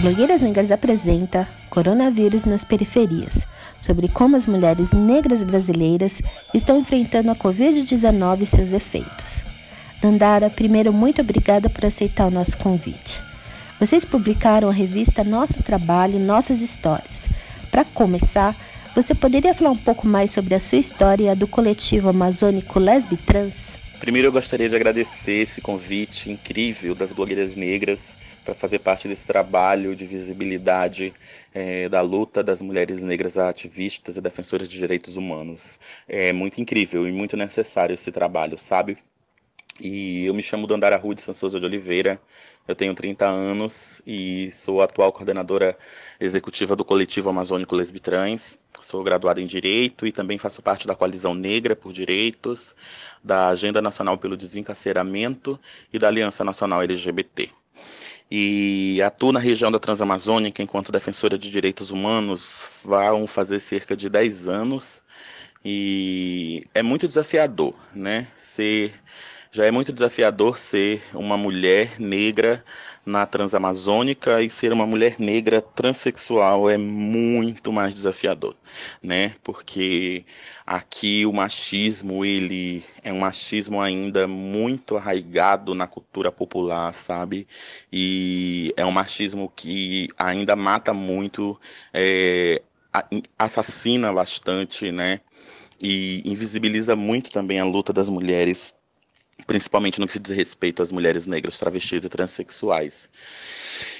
Blogueiras Negras apresenta Coronavírus nas Periferias, sobre como as mulheres negras brasileiras estão enfrentando a Covid-19 e seus efeitos. Dandara, primeiro, muito obrigada por aceitar o nosso convite. Vocês publicaram a revista Nosso Trabalho, Nossas Histórias. Para começar, você poderia falar um pouco mais sobre a sua história do coletivo amazônico Lesbi Trans? Primeiro, eu gostaria de agradecer esse convite incrível das blogueiras negras para fazer parte desse trabalho de visibilidade é, da luta das mulheres negras ativistas e defensoras de direitos humanos. É muito incrível e muito necessário esse trabalho, sabe? E eu me chamo Dandara Rude Sansouza de Oliveira, eu tenho 30 anos e sou atual coordenadora executiva do coletivo amazônico Lesbitrans. Sou graduada em Direito e também faço parte da Coalizão Negra por Direitos, da Agenda Nacional pelo Desencarceramento e da Aliança Nacional LGBT. E atuo na região da Transamazônica enquanto defensora de direitos humanos vão fazer cerca de 10 anos. E é muito desafiador, né? Ser já é muito desafiador ser uma mulher negra na Transamazônica e ser uma mulher negra transexual é muito mais desafiador, né? Porque aqui o machismo, ele é um machismo ainda muito arraigado na cultura popular, sabe? E é um machismo que ainda mata muito, é, assassina bastante, né? E invisibiliza muito também a luta das mulheres principalmente no que se diz respeito às mulheres negras, travestis e transexuais.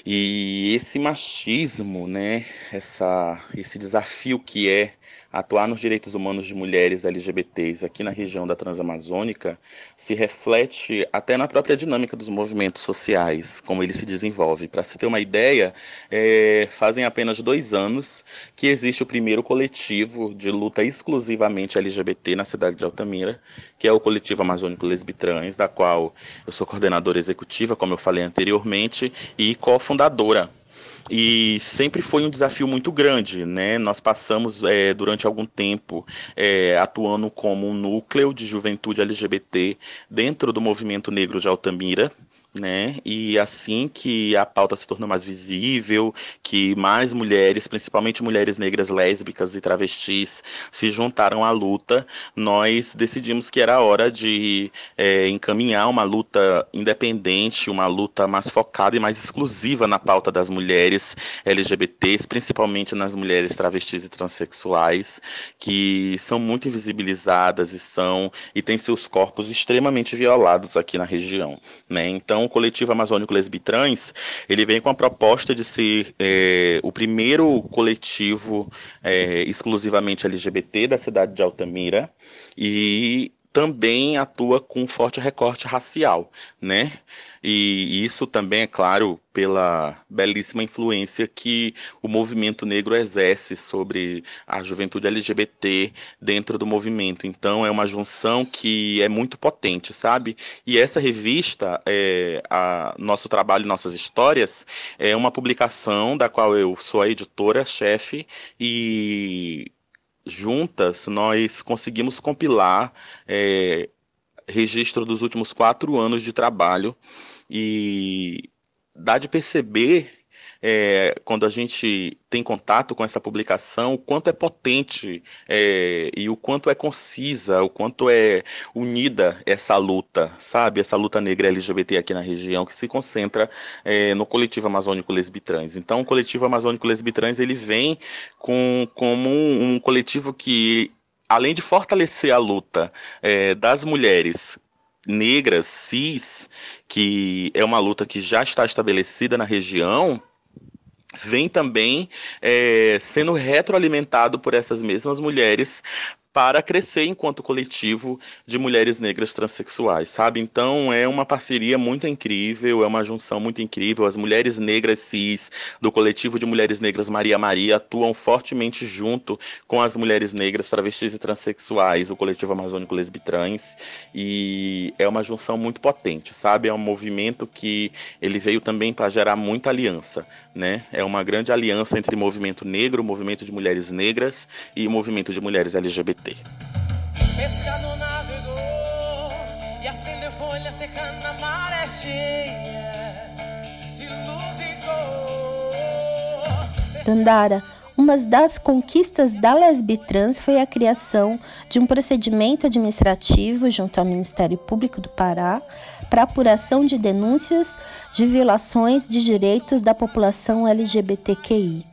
E esse machismo, né, essa, esse desafio que é atuar nos direitos humanos de mulheres LGBTs aqui na região da Transamazônica se reflete até na própria dinâmica dos movimentos sociais, como ele se desenvolve. Para se ter uma ideia, é, fazem apenas dois anos que existe o primeiro coletivo de luta exclusivamente LGBT na cidade de Altamira, que é o coletivo amazônico Lesbitrans, da qual eu sou coordenadora executiva, como eu falei anteriormente, e cofundadora e sempre foi um desafio muito grande, né? Nós passamos é, durante algum tempo é, atuando como um núcleo de juventude LGBT dentro do movimento negro de Altamira, né? E assim que a pauta se tornou mais visível, que mais mulheres, principalmente mulheres negras lésbicas e travestis, se juntaram à luta, nós decidimos que era hora de é, encaminhar uma luta independente, uma luta mais focada e mais exclusiva na pauta das mulheres LGBTs, principalmente nas mulheres travestis e transexuais, que são muito invisibilizadas e são e têm seus corpos extremamente violados aqui na região, né? Então então, o coletivo amazônico Lesbitrans, ele vem com a proposta de ser é, o primeiro coletivo é, exclusivamente LGBT da cidade de Altamira. E também atua com forte recorte racial, né? E isso também é claro pela belíssima influência que o movimento negro exerce sobre a juventude LGBT dentro do movimento. Então é uma junção que é muito potente, sabe? E essa revista, é, a nosso trabalho, nossas histórias, é uma publicação da qual eu sou a editora chefe e juntas nós conseguimos compilar é, registro dos últimos quatro anos de trabalho e dá de perceber é, quando a gente tem contato com essa publicação, o quanto é potente é, e o quanto é concisa, o quanto é unida essa luta, sabe? Essa luta negra LGBT aqui na região, que se concentra é, no coletivo amazônico Lesbitrans. Então, o coletivo amazônico Lesbitrans, ele vem com, como um, um coletivo que, além de fortalecer a luta é, das mulheres negras, cis, que é uma luta que já está estabelecida na região, vem também é, sendo retroalimentado por essas mesmas mulheres para crescer enquanto coletivo de mulheres negras transexuais, sabe? Então é uma parceria muito incrível, é uma junção muito incrível. As mulheres negras cis do coletivo de mulheres negras Maria Maria atuam fortemente junto com as mulheres negras travestis e transexuais, o coletivo amazônico Lesbitrans, e é uma junção muito potente, sabe? É um movimento que ele veio também para gerar muita aliança, né? É uma grande aliança entre o movimento negro, o movimento de mulheres negras e o movimento de mulheres LGBT. Pesca no navio acender folha secando a maré cheia de luz e cor. Dandara, uma das conquistas da Lesbitrans foi a criação de um procedimento administrativo junto ao Ministério Público do Pará para apuração de denúncias de violações de direitos da população LGBTQI.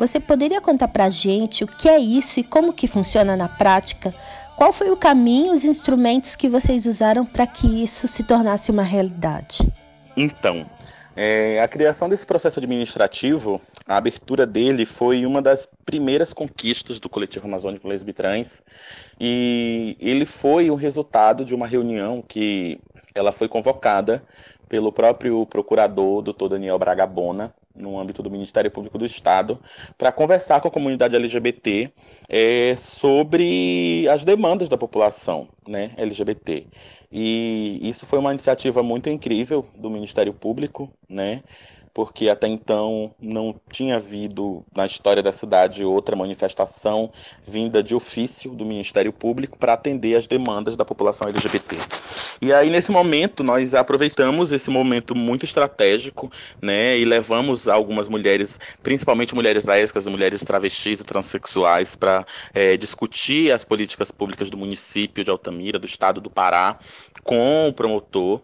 Você poderia contar para a gente o que é isso e como que funciona na prática? Qual foi o caminho, os instrumentos que vocês usaram para que isso se tornasse uma realidade? Então, é, a criação desse processo administrativo, a abertura dele foi uma das primeiras conquistas do coletivo amazônico Lesbitrans e ele foi o resultado de uma reunião que ela foi convocada pelo próprio procurador, doutor Daniel Bragabona, no âmbito do Ministério Público do Estado, para conversar com a comunidade LGBT é, sobre as demandas da população né, LGBT. E isso foi uma iniciativa muito incrível do Ministério Público, né? Porque até então não tinha havido na história da cidade outra manifestação vinda de ofício do Ministério Público para atender as demandas da população LGBT. E aí nesse momento nós aproveitamos esse momento muito estratégico, né, e levamos algumas mulheres, principalmente mulheres lésbicas, mulheres travestis e transexuais, para é, discutir as políticas públicas do município de Altamira, do estado do Pará, com o promotor.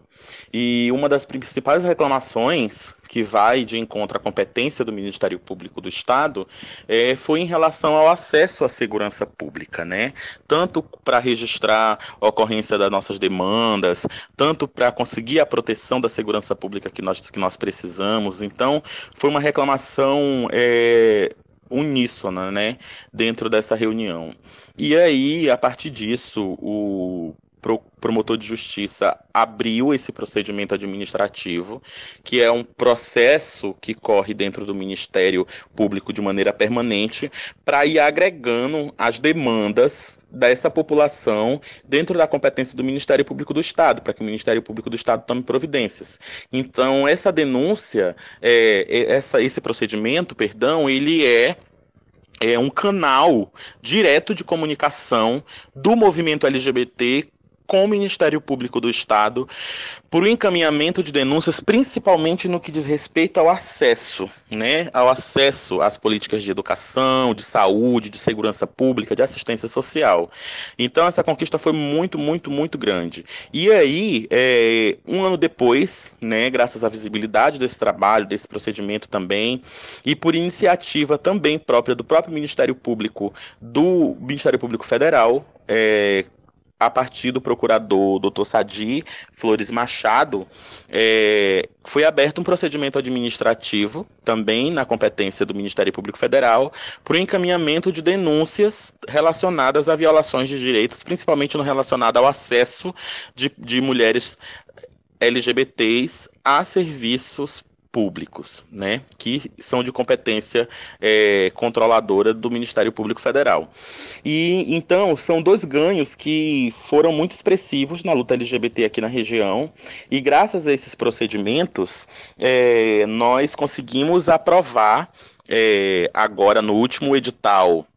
E uma das principais reclamações que vai de encontro à competência do Ministério Público do Estado, é, foi em relação ao acesso à segurança pública, né? Tanto para registrar a ocorrência das nossas demandas, tanto para conseguir a proteção da segurança pública que nós, que nós precisamos. Então, foi uma reclamação é, uníssona, né, dentro dessa reunião. E aí, a partir disso, o promotor de justiça abriu esse procedimento administrativo, que é um processo que corre dentro do Ministério Público de maneira permanente, para ir agregando as demandas dessa população dentro da competência do Ministério Público do Estado, para que o Ministério Público do Estado tome providências. Então, essa denúncia, é, é essa, esse procedimento, perdão, ele é é um canal direto de comunicação do movimento LGBT com o Ministério Público do Estado por encaminhamento de denúncias, principalmente no que diz respeito ao acesso, né, ao acesso às políticas de educação, de saúde, de segurança pública, de assistência social. Então essa conquista foi muito, muito, muito grande. E aí, é, um ano depois, né, graças à visibilidade desse trabalho, desse procedimento também, e por iniciativa também própria do próprio Ministério Público, do Ministério Público Federal, é, a partir do procurador Dr. Sadi Flores Machado, é, foi aberto um procedimento administrativo, também na competência do Ministério Público Federal, por encaminhamento de denúncias relacionadas a violações de direitos, principalmente no relacionado ao acesso de, de mulheres LGBTs a serviços públicos, né, que são de competência é, controladora do Ministério Público Federal. E então são dois ganhos que foram muito expressivos na luta LGBT aqui na região. E graças a esses procedimentos, é, nós conseguimos aprovar é, agora no último edital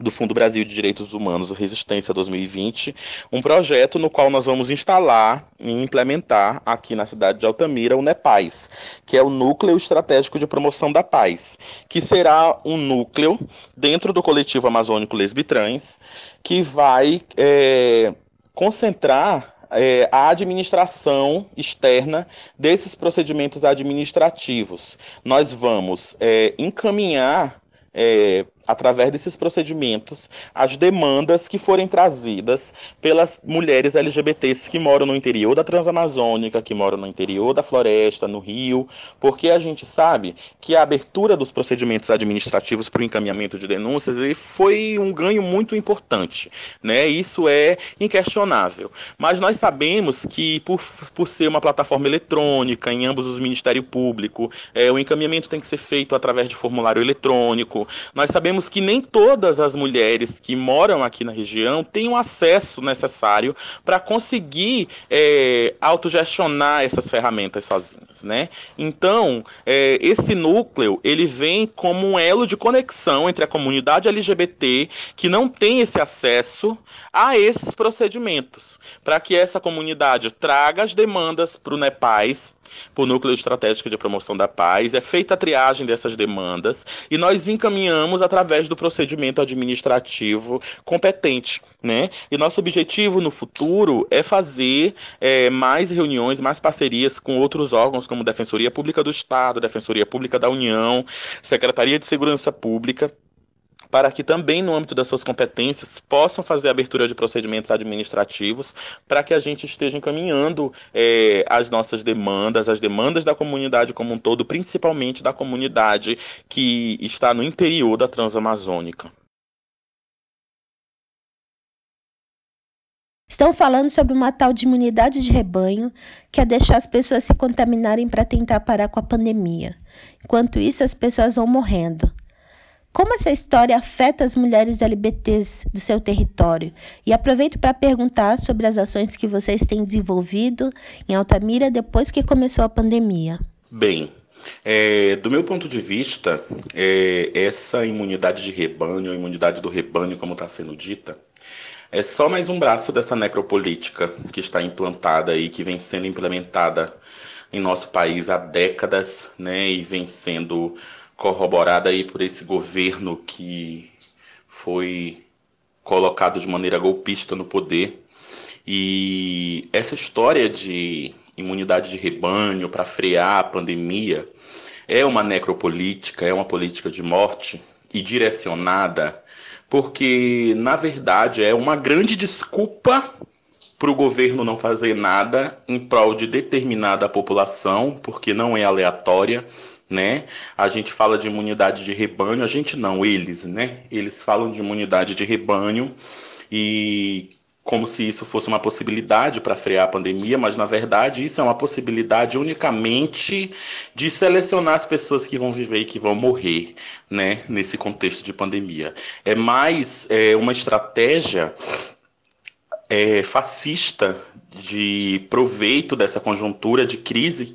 do Fundo Brasil de Direitos Humanos, Resistência 2020, um projeto no qual nós vamos instalar e implementar aqui na cidade de Altamira o NEPAIS, que é o Núcleo Estratégico de Promoção da Paz, que será um núcleo dentro do coletivo amazônico Lesbitrans, que vai é, concentrar é, a administração externa desses procedimentos administrativos. Nós vamos é, encaminhar é, através desses procedimentos, as demandas que forem trazidas pelas mulheres LGBTs que moram no interior da Transamazônica, que moram no interior da floresta, no Rio, porque a gente sabe que a abertura dos procedimentos administrativos para o encaminhamento de denúncias foi um ganho muito importante, né? Isso é inquestionável. Mas nós sabemos que por, por ser uma plataforma eletrônica em ambos os Ministérios Públicos, é, o encaminhamento tem que ser feito através de formulário eletrônico. Nós sabemos sabemos que nem todas as mulheres que moram aqui na região têm o acesso necessário para conseguir é, autogestionar essas ferramentas sozinhas, né? Então, é, esse núcleo, ele vem como um elo de conexão entre a comunidade LGBT que não tem esse acesso a esses procedimentos, para que essa comunidade traga as demandas para o NEPAIS, o Núcleo Estratégico de Promoção da Paz, é feita a triagem dessas demandas e nós encaminhamos através do procedimento administrativo competente. Né? E nosso objetivo no futuro é fazer é, mais reuniões, mais parcerias com outros órgãos, como Defensoria Pública do Estado, Defensoria Pública da União, Secretaria de Segurança Pública para que também, no âmbito das suas competências, possam fazer a abertura de procedimentos administrativos, para que a gente esteja encaminhando é, as nossas demandas, as demandas da comunidade como um todo, principalmente da comunidade que está no interior da Transamazônica. Estão falando sobre uma tal de imunidade de rebanho, que é deixar as pessoas se contaminarem para tentar parar com a pandemia. Enquanto isso, as pessoas vão morrendo. Como essa história afeta as mulheres LGBTs do seu território? E aproveito para perguntar sobre as ações que vocês têm desenvolvido em Altamira depois que começou a pandemia. Bem, é, do meu ponto de vista, é, essa imunidade de rebanho, a imunidade do rebanho, como está sendo dita, é só mais um braço dessa necropolítica que está implantada e que vem sendo implementada em nosso país há décadas, né, e vem sendo corroborada aí por esse governo que foi colocado de maneira golpista no poder. E essa história de imunidade de rebanho para frear a pandemia é uma necropolítica, é uma política de morte e direcionada porque, na verdade, é uma grande desculpa para o governo não fazer nada em prol de determinada população, porque não é aleatória, né? A gente fala de imunidade de rebanho, a gente não, eles, né? Eles falam de imunidade de rebanho e como se isso fosse uma possibilidade para frear a pandemia, mas na verdade isso é uma possibilidade unicamente de selecionar as pessoas que vão viver e que vão morrer, né, nesse contexto de pandemia. É mais é, uma estratégia é, fascista de proveito dessa conjuntura de crise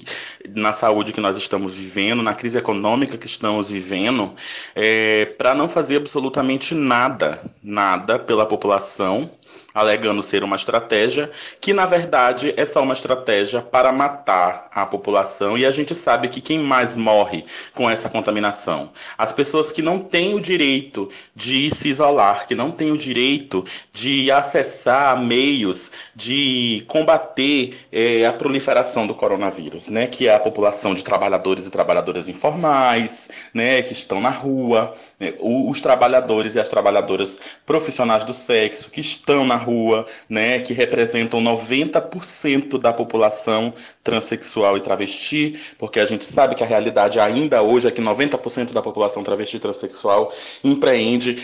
na saúde que nós estamos vivendo, na crise econômica que estamos vivendo, é, para não fazer absolutamente nada, nada pela população alegando ser uma estratégia que, na verdade, é só uma estratégia para matar a população. E a gente sabe que quem mais morre com essa contaminação? As pessoas que não têm o direito de se isolar, que não têm o direito de acessar meios de combater é, a proliferação do coronavírus, né? Que é a população de trabalhadores e trabalhadoras informais, né? Que estão na rua, né? os trabalhadores e as trabalhadoras profissionais do sexo que estão na rua, né, que representam 90% da população transexual e travesti, porque a gente sabe que a realidade ainda hoje é que 90% da população travesti e transexual empreende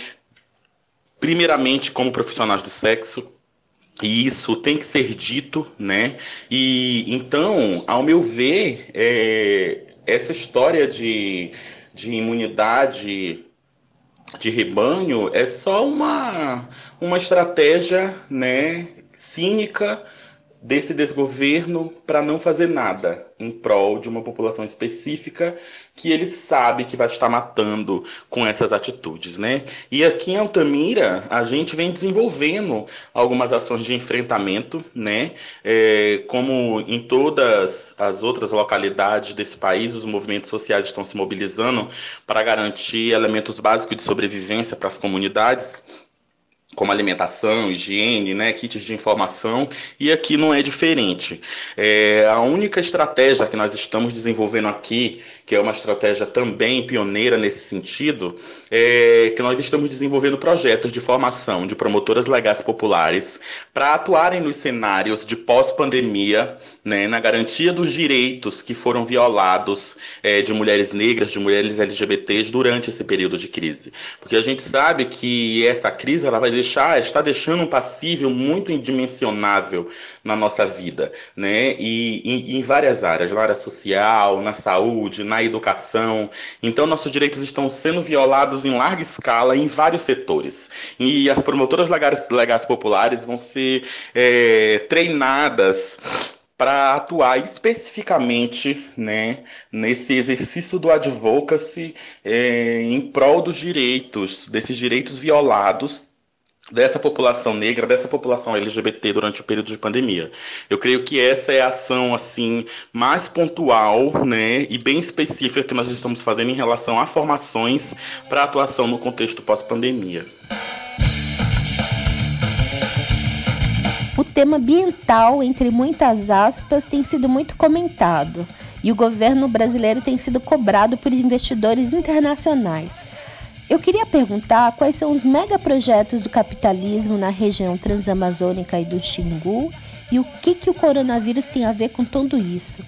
primeiramente como profissionais do sexo, e isso tem que ser dito, né? E então, ao meu ver, é, essa história de, de imunidade de rebanho é só uma uma estratégia né, cínica desse desgoverno para não fazer nada em prol de uma população específica que ele sabe que vai estar matando com essas atitudes, né? E aqui em Altamira a gente vem desenvolvendo algumas ações de enfrentamento, né? É, como em todas as outras localidades desse país, os movimentos sociais estão se mobilizando para garantir elementos básicos de sobrevivência para as comunidades como alimentação, higiene, né, kits de informação, e aqui não é diferente. É, a única estratégia que nós estamos desenvolvendo aqui, que é uma estratégia também pioneira nesse sentido, é que nós estamos desenvolvendo projetos de formação de promotoras legais populares para atuarem nos cenários de pós-pandemia, né, na garantia dos direitos que foram violados é, de mulheres negras, de mulheres LGBTs durante esse período de crise. Porque a gente sabe que essa crise ela vai deixar está deixando um passível muito indimensionável na nossa vida, né? E, e em várias áreas, na área social, na saúde, na educação. Então, nossos direitos estão sendo violados em larga escala em vários setores. E as promotoras legais, legais populares vão ser é, treinadas para atuar especificamente né, nesse exercício do advocacy é, em prol dos direitos, desses direitos violados dessa população negra, dessa população LGBT durante o período de pandemia. Eu creio que essa é a ação assim mais pontual, né, e bem específica que nós estamos fazendo em relação a formações para atuação no contexto pós-pandemia. O tema ambiental, entre muitas aspas, tem sido muito comentado e o governo brasileiro tem sido cobrado por investidores internacionais. Eu queria perguntar quais são os megaprojetos do capitalismo na região transamazônica e do Xingu e o que, que o coronavírus tem a ver com tudo isso.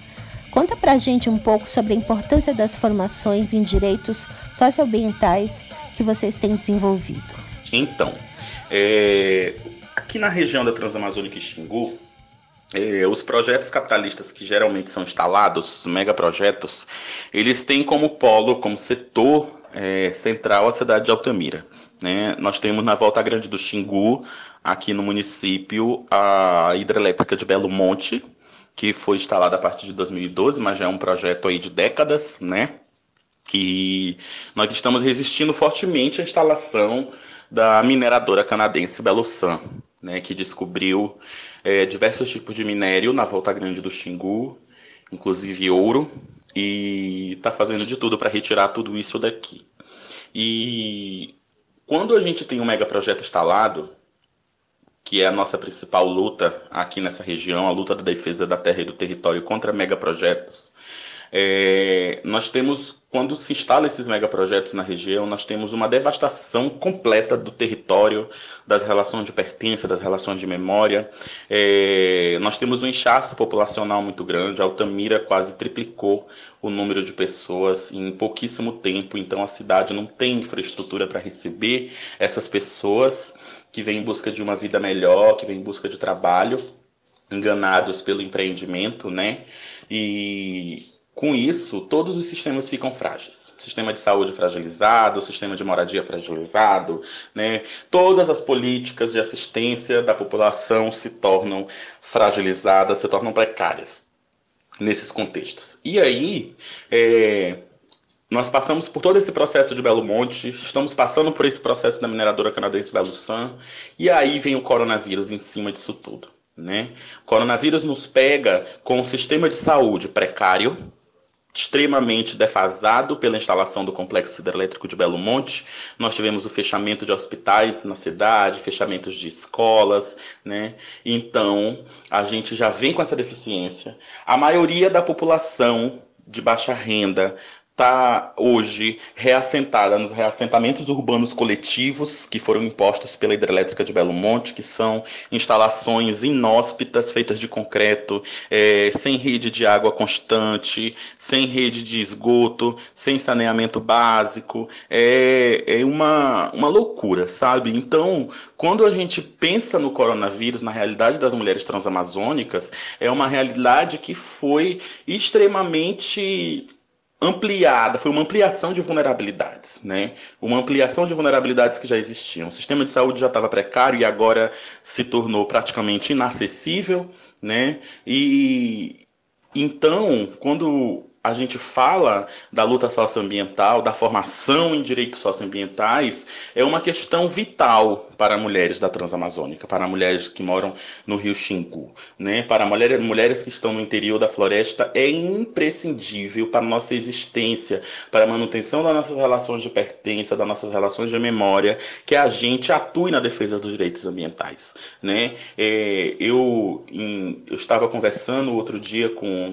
Conta pra gente um pouco sobre a importância das formações em direitos socioambientais que vocês têm desenvolvido. Então, é, aqui na região da Transamazônica e Xingu, é, os projetos capitalistas que geralmente são instalados, os megaprojetos, eles têm como polo, como setor é, central a cidade de Altamira. Né? Nós temos na Volta Grande do Xingu, aqui no município, a hidrelétrica de Belo Monte, que foi instalada a partir de 2012, mas já é um projeto aí de décadas, né? E nós estamos resistindo fortemente à instalação da mineradora canadense Belo San, né, que descobriu é, diversos tipos de minério na Volta Grande do Xingu, inclusive ouro, e está fazendo de tudo para retirar tudo isso daqui. E quando a gente tem um megaprojeto instalado, que é a nossa principal luta aqui nessa região, a luta da defesa da terra e do território contra megaprojetos, é, nós temos, quando se instala esses megaprojetos na região, nós temos uma devastação completa do território, das relações de pertença, das relações de memória. É, nós temos um inchaço populacional muito grande, a Altamira quase triplicou o número de pessoas em pouquíssimo tempo, então a cidade não tem infraestrutura para receber essas pessoas que vêm em busca de uma vida melhor, que vêm em busca de trabalho, enganados pelo empreendimento, né? E com isso, todos os sistemas ficam frágeis. sistema de saúde fragilizado, sistema de moradia fragilizado, né? Todas as políticas de assistência da população se tornam fragilizadas, se tornam precárias nesses contextos. E aí, é, nós passamos por todo esse processo de Belo Monte, estamos passando por esse processo da mineradora canadense Belo San, e aí vem o coronavírus em cima disso tudo. Né? O coronavírus nos pega com um sistema de saúde precário, extremamente defasado pela instalação do complexo hidrelétrico de Belo Monte. Nós tivemos o fechamento de hospitais na cidade, fechamentos de escolas, né? Então, a gente já vem com essa deficiência. A maioria da população de baixa renda está hoje reassentada nos reassentamentos urbanos coletivos que foram impostos pela hidrelétrica de Belo Monte, que são instalações inóspitas feitas de concreto, é, sem rede de água constante, sem rede de esgoto, sem saneamento básico. É, é uma, uma loucura, sabe? Então, quando a gente pensa no coronavírus, na realidade das mulheres transamazônicas, é uma realidade que foi extremamente ampliada, foi uma ampliação de vulnerabilidades, né? Uma ampliação de vulnerabilidades que já existiam. O sistema de saúde já estava precário e agora se tornou praticamente inacessível, né? E então, quando a gente fala da luta socioambiental, da formação em direitos socioambientais, é uma questão vital para mulheres da Transamazônica, para mulheres que moram no Rio Xingu, né? Para mulheres, mulheres que estão no interior da floresta, é imprescindível para a nossa existência, para a manutenção das nossas relações de pertença, das nossas relações de memória, que a gente atue na defesa dos direitos ambientais, né? É, eu, em, eu estava conversando outro dia com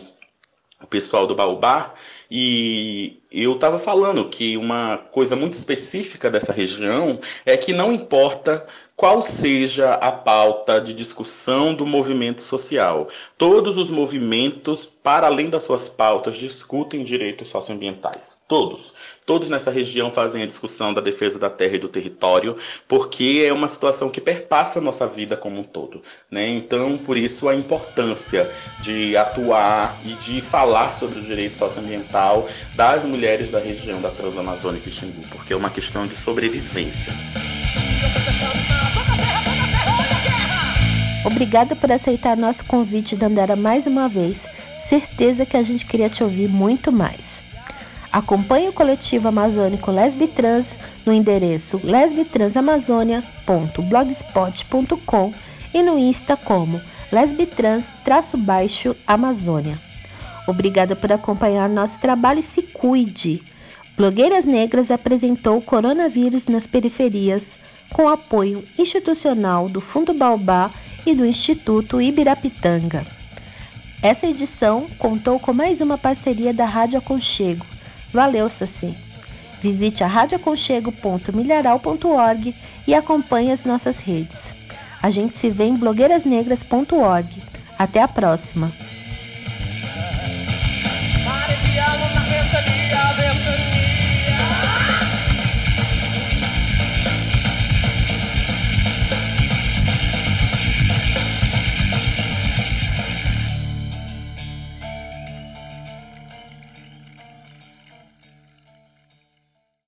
o pessoal do Baobá E eu estava falando que uma coisa muito específica dessa região é que não importa qual seja a pauta de discussão do movimento social. Todos os movimentos, para além das suas pautas, discutem direitos socioambientais. Todos. Todos nessa região fazem a discussão da defesa da terra e do território, porque é uma situação que perpassa a nossa vida como um todo. Né? Então, por isso, a importância de atuar e de falar sobre o direito socioambiental das mulheres da região da Transamazônica e Xingu, porque é uma questão de sobrevivência. Obrigada por aceitar nosso convite, Dandara, mais uma vez. Certeza que a gente queria te ouvir muito mais. Acompanhe o coletivo amazônico Lesbitrans no endereço lesbitransamazônia.blogspot.com e no Insta como lesbitrans-amazônia. Obrigada por acompanhar nosso trabalho e se cuide. Blogueiras Negras apresentou o coronavírus nas periferias com apoio institucional do Fundo Baobá e do Instituto Ibirapitanga. Essa edição contou com mais uma parceria da Rádio Aconchego. Valeu, Saci! Visite a radioaconchego.milharal.org e acompanhe as nossas redes. A gente se vê em blogueirasnegras.org. Até a próxima!